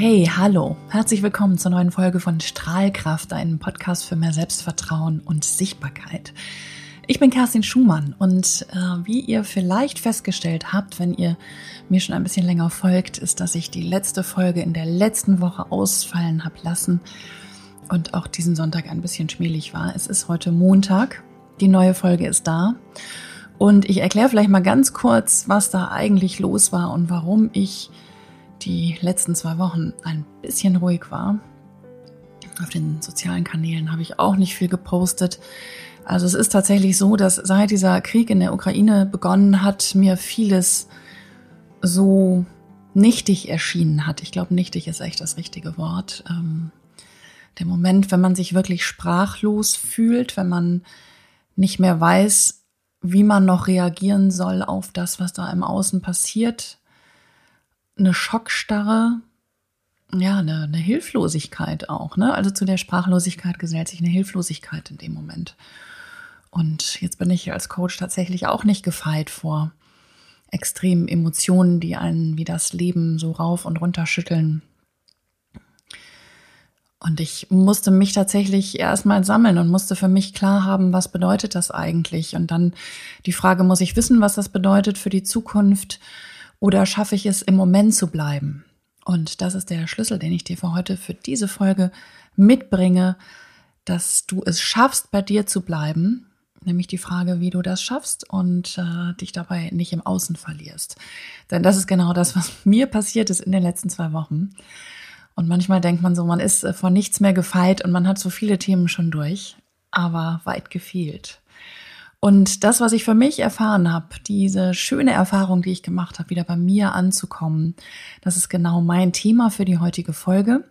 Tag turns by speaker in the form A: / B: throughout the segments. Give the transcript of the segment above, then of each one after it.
A: Hey, hallo, herzlich willkommen zur neuen Folge von Strahlkraft, einem Podcast für mehr Selbstvertrauen und Sichtbarkeit. Ich bin Kerstin Schumann und äh, wie ihr vielleicht festgestellt habt, wenn ihr mir schon ein bisschen länger folgt, ist, dass ich die letzte Folge in der letzten Woche ausfallen habe lassen und auch diesen Sonntag ein bisschen schmählich war. Es ist heute Montag, die neue Folge ist da und ich erkläre vielleicht mal ganz kurz, was da eigentlich los war und warum ich die letzten zwei Wochen ein bisschen ruhig war. Auf den sozialen Kanälen habe ich auch nicht viel gepostet. Also es ist tatsächlich so, dass seit dieser Krieg in der Ukraine begonnen hat, mir vieles so nichtig erschienen hat. Ich glaube, nichtig ist echt das richtige Wort. Ähm, der Moment, wenn man sich wirklich sprachlos fühlt, wenn man nicht mehr weiß, wie man noch reagieren soll auf das, was da im Außen passiert, eine Schockstarre, ja, eine, eine Hilflosigkeit auch. Ne? Also zu der Sprachlosigkeit gesellt sich eine Hilflosigkeit in dem Moment. Und jetzt bin ich als Coach tatsächlich auch nicht gefeit vor extremen Emotionen, die einen wie das Leben so rauf und runter schütteln. Und ich musste mich tatsächlich erstmal sammeln und musste für mich klar haben, was bedeutet das eigentlich? Und dann die Frage, muss ich wissen, was das bedeutet für die Zukunft? Oder schaffe ich es, im Moment zu bleiben? Und das ist der Schlüssel, den ich dir für heute, für diese Folge mitbringe, dass du es schaffst, bei dir zu bleiben. Nämlich die Frage, wie du das schaffst und äh, dich dabei nicht im Außen verlierst. Denn das ist genau das, was mir passiert ist in den letzten zwei Wochen. Und manchmal denkt man so, man ist äh, vor nichts mehr gefeit und man hat so viele Themen schon durch, aber weit gefehlt. Und das, was ich für mich erfahren habe, diese schöne Erfahrung, die ich gemacht habe, wieder bei mir anzukommen, das ist genau mein Thema für die heutige Folge.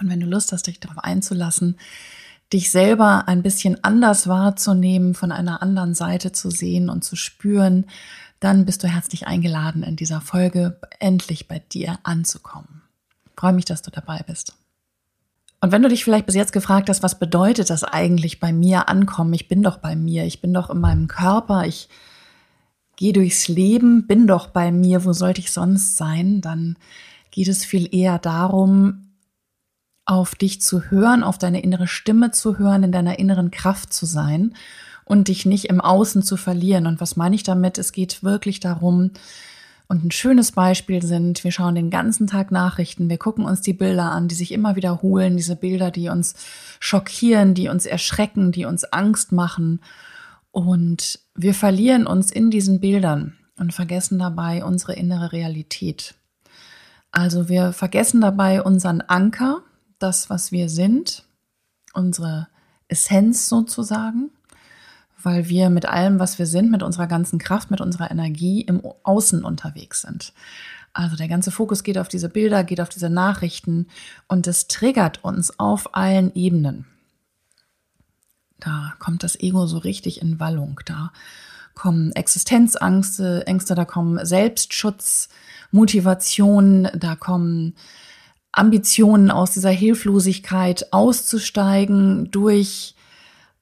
A: Und wenn du Lust hast, dich darauf einzulassen, dich selber ein bisschen anders wahrzunehmen, von einer anderen Seite zu sehen und zu spüren, dann bist du herzlich eingeladen, in dieser Folge endlich bei dir anzukommen. Ich freue mich, dass du dabei bist. Und wenn du dich vielleicht bis jetzt gefragt hast, was bedeutet das eigentlich bei mir ankommen? Ich bin doch bei mir, ich bin doch in meinem Körper, ich gehe durchs Leben, bin doch bei mir, wo sollte ich sonst sein? Dann geht es viel eher darum, auf dich zu hören, auf deine innere Stimme zu hören, in deiner inneren Kraft zu sein und dich nicht im Außen zu verlieren. Und was meine ich damit? Es geht wirklich darum, und ein schönes Beispiel sind, wir schauen den ganzen Tag Nachrichten, wir gucken uns die Bilder an, die sich immer wiederholen, diese Bilder, die uns schockieren, die uns erschrecken, die uns Angst machen. Und wir verlieren uns in diesen Bildern und vergessen dabei unsere innere Realität. Also wir vergessen dabei unseren Anker, das, was wir sind, unsere Essenz sozusagen weil wir mit allem, was wir sind, mit unserer ganzen Kraft, mit unserer Energie im Außen unterwegs sind. Also der ganze Fokus geht auf diese Bilder, geht auf diese Nachrichten und es triggert uns auf allen Ebenen. Da kommt das Ego so richtig in Wallung. Da kommen Existenzängste, Ängste, da kommen Selbstschutz, Motivation, da kommen Ambitionen aus dieser Hilflosigkeit auszusteigen durch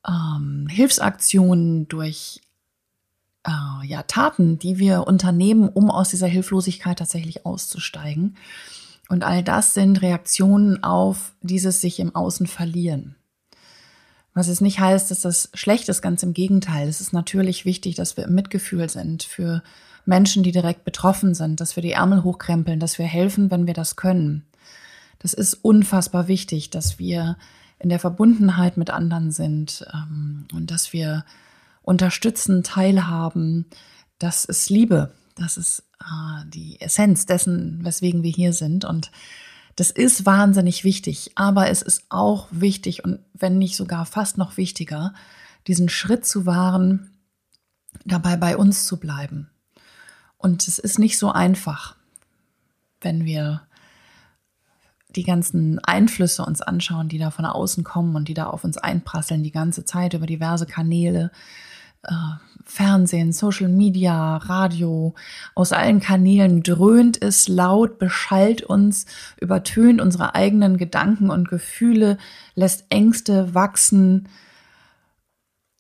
A: ähm, Hilfsaktionen, durch äh, ja, Taten, die wir unternehmen, um aus dieser Hilflosigkeit tatsächlich auszusteigen. Und all das sind Reaktionen auf dieses sich im Außen verlieren. Was es nicht heißt, dass das schlecht ist, ganz im Gegenteil. Es ist natürlich wichtig, dass wir im Mitgefühl sind für Menschen, die direkt betroffen sind, dass wir die Ärmel hochkrempeln, dass wir helfen, wenn wir das können. Das ist unfassbar wichtig, dass wir in der Verbundenheit mit anderen sind ähm, und dass wir unterstützen, teilhaben. Das ist Liebe. Das ist äh, die Essenz dessen, weswegen wir hier sind. Und das ist wahnsinnig wichtig. Aber es ist auch wichtig und wenn nicht sogar fast noch wichtiger, diesen Schritt zu wahren, dabei bei uns zu bleiben. Und es ist nicht so einfach, wenn wir die ganzen Einflüsse uns anschauen, die da von außen kommen und die da auf uns einprasseln die ganze Zeit über diverse Kanäle, äh, Fernsehen, Social Media, Radio, aus allen Kanälen dröhnt es laut, beschallt uns, übertönt unsere eigenen Gedanken und Gefühle, lässt Ängste wachsen.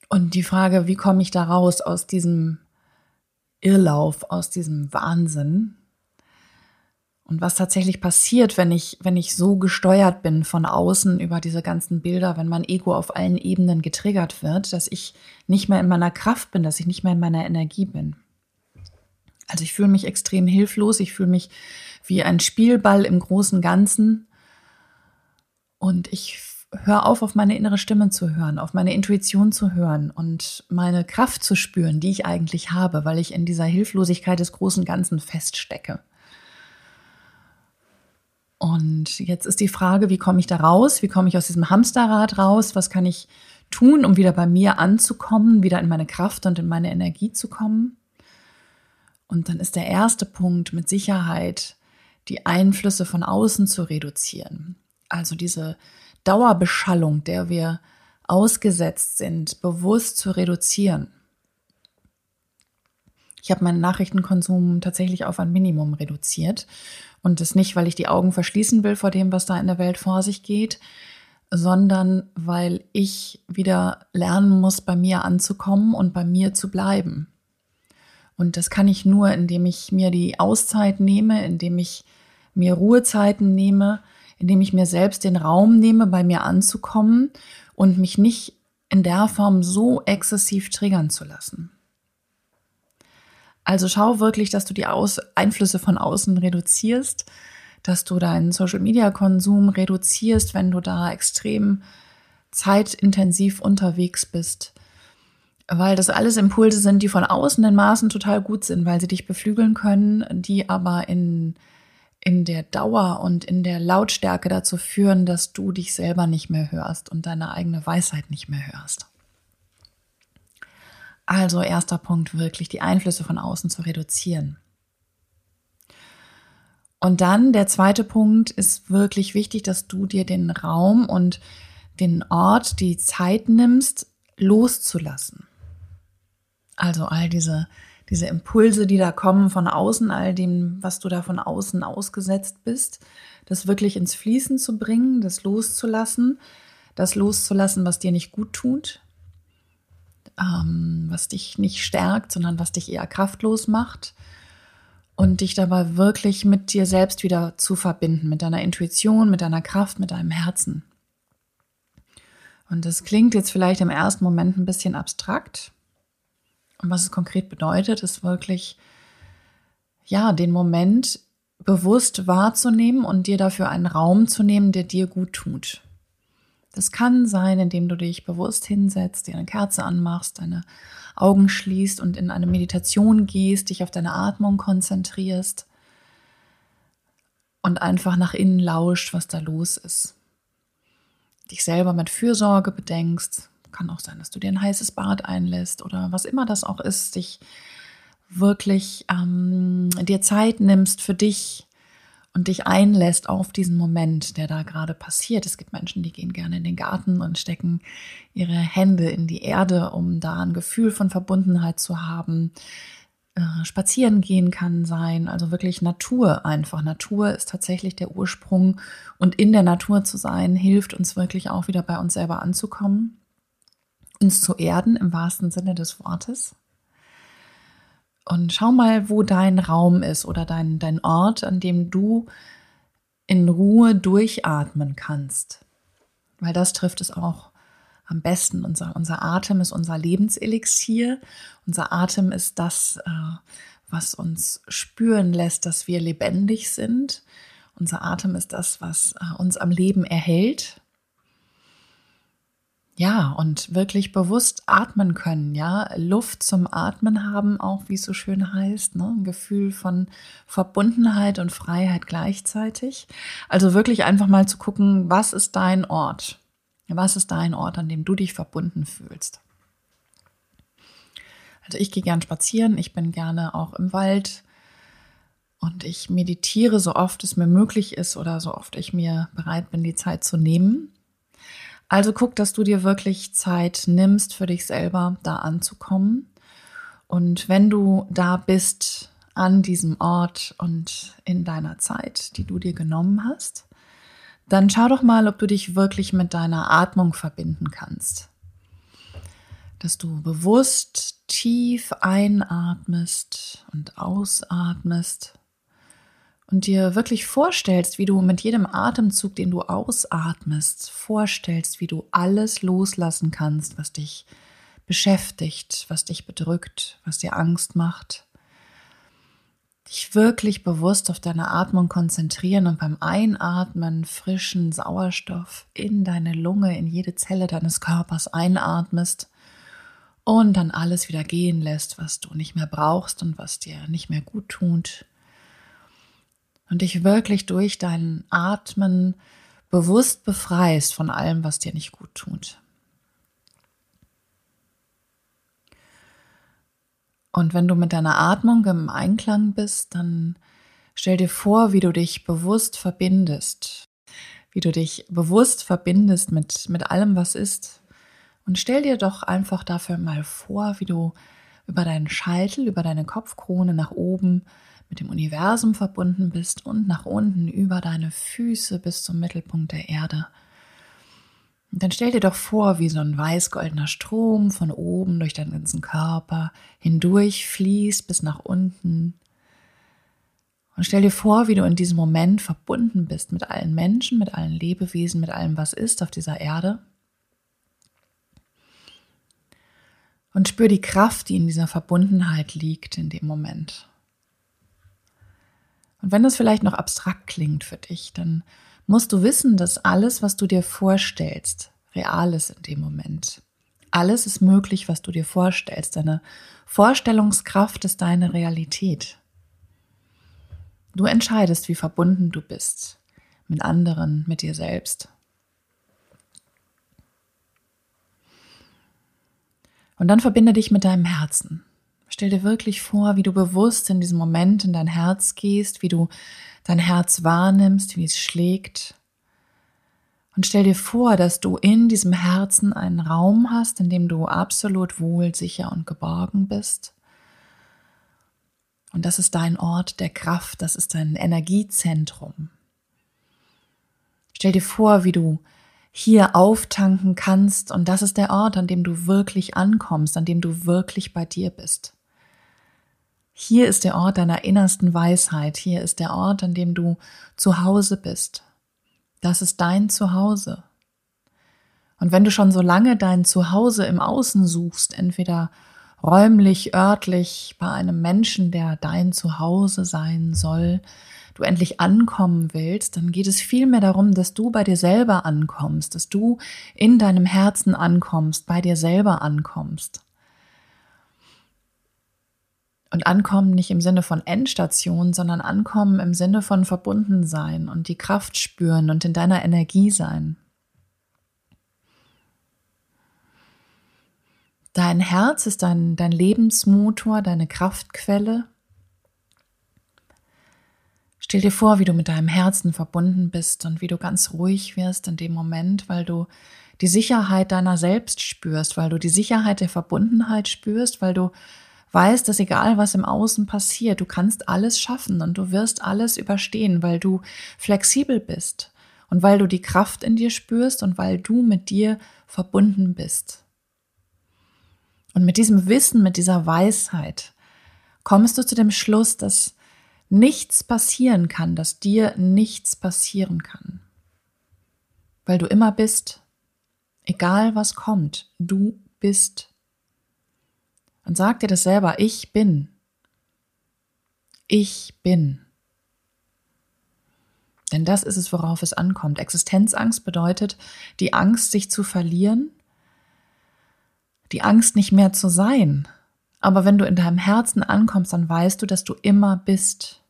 A: Und die Frage, wie komme ich da raus aus diesem Irrlauf, aus diesem Wahnsinn? Und was tatsächlich passiert, wenn ich, wenn ich so gesteuert bin von außen über diese ganzen Bilder, wenn mein Ego auf allen Ebenen getriggert wird, dass ich nicht mehr in meiner Kraft bin, dass ich nicht mehr in meiner Energie bin. Also ich fühle mich extrem hilflos, ich fühle mich wie ein Spielball im großen Ganzen und ich höre auf, auf meine innere Stimme zu hören, auf meine Intuition zu hören und meine Kraft zu spüren, die ich eigentlich habe, weil ich in dieser Hilflosigkeit des großen Ganzen feststecke. Und jetzt ist die Frage, wie komme ich da raus? Wie komme ich aus diesem Hamsterrad raus? Was kann ich tun, um wieder bei mir anzukommen, wieder in meine Kraft und in meine Energie zu kommen? Und dann ist der erste Punkt mit Sicherheit, die Einflüsse von außen zu reduzieren. Also diese Dauerbeschallung, der wir ausgesetzt sind, bewusst zu reduzieren. Ich habe meinen Nachrichtenkonsum tatsächlich auf ein Minimum reduziert und das nicht, weil ich die Augen verschließen will vor dem, was da in der Welt vor sich geht, sondern weil ich wieder lernen muss, bei mir anzukommen und bei mir zu bleiben. Und das kann ich nur, indem ich mir die Auszeit nehme, indem ich mir Ruhezeiten nehme, indem ich mir selbst den Raum nehme, bei mir anzukommen und mich nicht in der Form so exzessiv triggern zu lassen. Also schau wirklich, dass du die Aus Einflüsse von außen reduzierst, dass du deinen Social-Media-Konsum reduzierst, wenn du da extrem zeitintensiv unterwegs bist. Weil das alles Impulse sind, die von außen in Maßen total gut sind, weil sie dich beflügeln können, die aber in, in der Dauer und in der Lautstärke dazu führen, dass du dich selber nicht mehr hörst und deine eigene Weisheit nicht mehr hörst. Also erster Punkt, wirklich die Einflüsse von außen zu reduzieren. Und dann der zweite Punkt ist wirklich wichtig, dass du dir den Raum und den Ort, die Zeit nimmst, loszulassen. Also all diese, diese Impulse, die da kommen von außen, all dem, was du da von außen ausgesetzt bist, das wirklich ins Fließen zu bringen, das loszulassen, das loszulassen, was dir nicht gut tut, ähm, was dich nicht stärkt, sondern was dich eher kraftlos macht und dich dabei wirklich mit dir selbst wieder zu verbinden, mit deiner Intuition, mit deiner Kraft, mit deinem Herzen. Und das klingt jetzt vielleicht im ersten Moment ein bisschen abstrakt. Und was es konkret bedeutet, ist wirklich, ja, den Moment bewusst wahrzunehmen und dir dafür einen Raum zu nehmen, der dir gut tut. Das kann sein, indem du dich bewusst hinsetzt, dir eine Kerze anmachst, deine Augen schließt und in eine Meditation gehst, dich auf deine Atmung konzentrierst und einfach nach innen lauscht, was da los ist. Dich selber mit Fürsorge bedenkst. Kann auch sein, dass du dir ein heißes Bad einlässt oder was immer das auch ist, dich wirklich ähm, dir Zeit nimmst für dich, und dich einlässt auf diesen Moment, der da gerade passiert. Es gibt Menschen, die gehen gerne in den Garten und stecken ihre Hände in die Erde, um da ein Gefühl von Verbundenheit zu haben. Äh, spazieren gehen kann sein, also wirklich Natur einfach. Natur ist tatsächlich der Ursprung und in der Natur zu sein hilft uns wirklich auch wieder bei uns selber anzukommen, uns zu erden im wahrsten Sinne des Wortes. Und schau mal, wo dein Raum ist oder dein, dein Ort, an dem du in Ruhe durchatmen kannst. Weil das trifft es auch am besten. Unser, unser Atem ist unser Lebenselixier. Unser Atem ist das, äh, was uns spüren lässt, dass wir lebendig sind. Unser Atem ist das, was äh, uns am Leben erhält ja, und wirklich bewusst atmen können, ja, Luft zum Atmen haben, auch wie es so schön heißt, ne? ein Gefühl von Verbundenheit und Freiheit gleichzeitig. Also wirklich einfach mal zu gucken, was ist dein Ort? Was ist dein Ort, an dem du dich verbunden fühlst? Also ich gehe gern spazieren, ich bin gerne auch im Wald und ich meditiere so oft es mir möglich ist oder so oft ich mir bereit bin, die Zeit zu nehmen. Also guck, dass du dir wirklich Zeit nimmst für dich selber, da anzukommen. Und wenn du da bist an diesem Ort und in deiner Zeit, die du dir genommen hast, dann schau doch mal, ob du dich wirklich mit deiner Atmung verbinden kannst. Dass du bewusst tief einatmest und ausatmest und dir wirklich vorstellst, wie du mit jedem Atemzug, den du ausatmest, vorstellst, wie du alles loslassen kannst, was dich beschäftigt, was dich bedrückt, was dir Angst macht. Dich wirklich bewusst auf deine Atmung konzentrieren und beim Einatmen frischen Sauerstoff in deine Lunge, in jede Zelle deines Körpers einatmest und dann alles wieder gehen lässt, was du nicht mehr brauchst und was dir nicht mehr gut tut und dich wirklich durch dein Atmen bewusst befreist von allem, was dir nicht gut tut. Und wenn du mit deiner Atmung im Einklang bist, dann stell dir vor, wie du dich bewusst verbindest, wie du dich bewusst verbindest mit, mit allem, was ist. Und stell dir doch einfach dafür mal vor, wie du über deinen Scheitel, über deine Kopfkrone nach oben mit dem Universum verbunden bist und nach unten über deine Füße bis zum Mittelpunkt der Erde. Und dann stell dir doch vor, wie so ein weiß-goldener Strom von oben durch deinen ganzen Körper hindurch fließt bis nach unten. Und stell dir vor, wie du in diesem Moment verbunden bist mit allen Menschen, mit allen Lebewesen, mit allem, was ist auf dieser Erde. Und spür die Kraft, die in dieser Verbundenheit liegt in dem Moment. Und wenn das vielleicht noch abstrakt klingt für dich, dann musst du wissen, dass alles, was du dir vorstellst, real ist in dem Moment. Alles ist möglich, was du dir vorstellst. Deine Vorstellungskraft ist deine Realität. Du entscheidest, wie verbunden du bist mit anderen, mit dir selbst. Und dann verbinde dich mit deinem Herzen. Stell dir wirklich vor, wie du bewusst in diesem Moment in dein Herz gehst, wie du dein Herz wahrnimmst, wie es schlägt. Und stell dir vor, dass du in diesem Herzen einen Raum hast, in dem du absolut wohl, sicher und geborgen bist. Und das ist dein Ort der Kraft, das ist dein Energiezentrum. Stell dir vor, wie du hier auftanken kannst und das ist der Ort, an dem du wirklich ankommst, an dem du wirklich bei dir bist. Hier ist der Ort deiner innersten Weisheit. Hier ist der Ort, an dem du zu Hause bist. Das ist dein Zuhause. Und wenn du schon so lange dein Zuhause im Außen suchst, entweder räumlich, örtlich, bei einem Menschen, der dein Zuhause sein soll, du endlich ankommen willst, dann geht es vielmehr darum, dass du bei dir selber ankommst, dass du in deinem Herzen ankommst, bei dir selber ankommst. Und ankommen nicht im Sinne von Endstation, sondern ankommen im Sinne von verbunden sein und die Kraft spüren und in deiner Energie sein. Dein Herz ist dein, dein Lebensmotor, deine Kraftquelle. Stell dir vor, wie du mit deinem Herzen verbunden bist und wie du ganz ruhig wirst in dem Moment, weil du die Sicherheit deiner selbst spürst, weil du die Sicherheit der Verbundenheit spürst, weil du weißt, dass egal was im Außen passiert, du kannst alles schaffen und du wirst alles überstehen, weil du flexibel bist und weil du die Kraft in dir spürst und weil du mit dir verbunden bist. Und mit diesem Wissen, mit dieser Weisheit kommst du zu dem Schluss, dass nichts passieren kann, dass dir nichts passieren kann. Weil du immer bist, egal was kommt, du bist und sag dir das selber, ich bin. Ich bin. Denn das ist es, worauf es ankommt. Existenzangst bedeutet die Angst, sich zu verlieren, die Angst, nicht mehr zu sein. Aber wenn du in deinem Herzen ankommst, dann weißt du, dass du immer bist.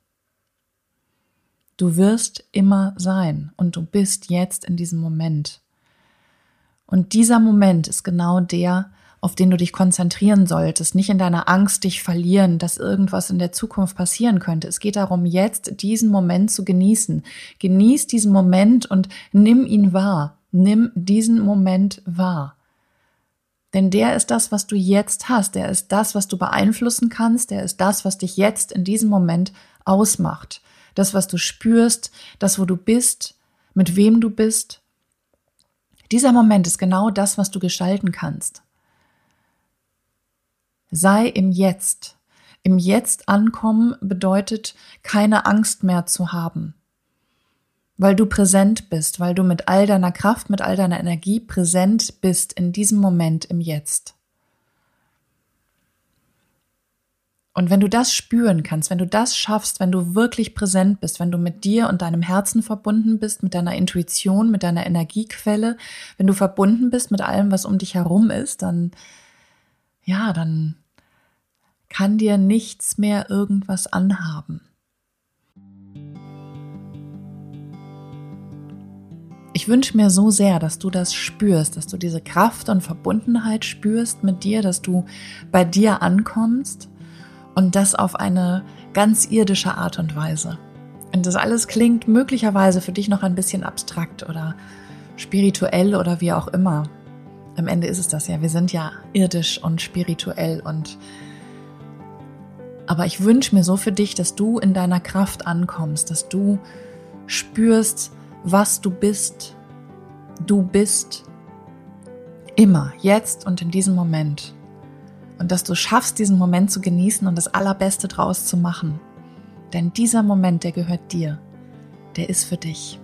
A: Du wirst immer sein und du bist jetzt in diesem Moment. Und dieser Moment ist genau der, auf den du dich konzentrieren solltest, nicht in deiner Angst dich verlieren, dass irgendwas in der Zukunft passieren könnte. Es geht darum, jetzt diesen Moment zu genießen. Genieß diesen Moment und nimm ihn wahr. Nimm diesen Moment wahr. Denn der ist das, was du jetzt hast. Der ist das, was du beeinflussen kannst. Der ist das, was dich jetzt in diesem Moment ausmacht. Das, was du spürst, das, wo du bist, mit wem du bist. Dieser Moment ist genau das, was du gestalten kannst. Sei im Jetzt, Im Jetzt ankommen bedeutet, keine Angst mehr zu haben, weil du präsent bist, weil du mit all deiner Kraft, mit all deiner Energie präsent bist in diesem Moment im Jetzt. Und wenn du das spüren kannst, wenn du das schaffst, wenn du wirklich präsent bist, wenn du mit dir und deinem Herzen verbunden bist, mit deiner Intuition, mit deiner Energiequelle, wenn du verbunden bist mit allem, was um dich herum ist, dann, ja, dann kann dir nichts mehr irgendwas anhaben. Ich wünsche mir so sehr, dass du das spürst, dass du diese Kraft und Verbundenheit spürst mit dir, dass du bei dir ankommst und das auf eine ganz irdische Art und Weise. Und das alles klingt möglicherweise für dich noch ein bisschen abstrakt oder spirituell oder wie auch immer. Am Ende ist es das ja. Wir sind ja irdisch und spirituell und aber ich wünsche mir so für dich, dass du in deiner Kraft ankommst, dass du spürst, was du bist. Du bist immer, jetzt und in diesem Moment und dass du schaffst, diesen Moment zu genießen und das Allerbeste draus zu machen. Denn dieser Moment, der gehört dir, der ist für dich.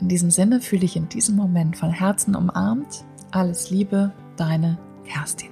A: In diesem Sinne fühle ich in diesem Moment von Herzen umarmt. Alles Liebe, deine Kerstin.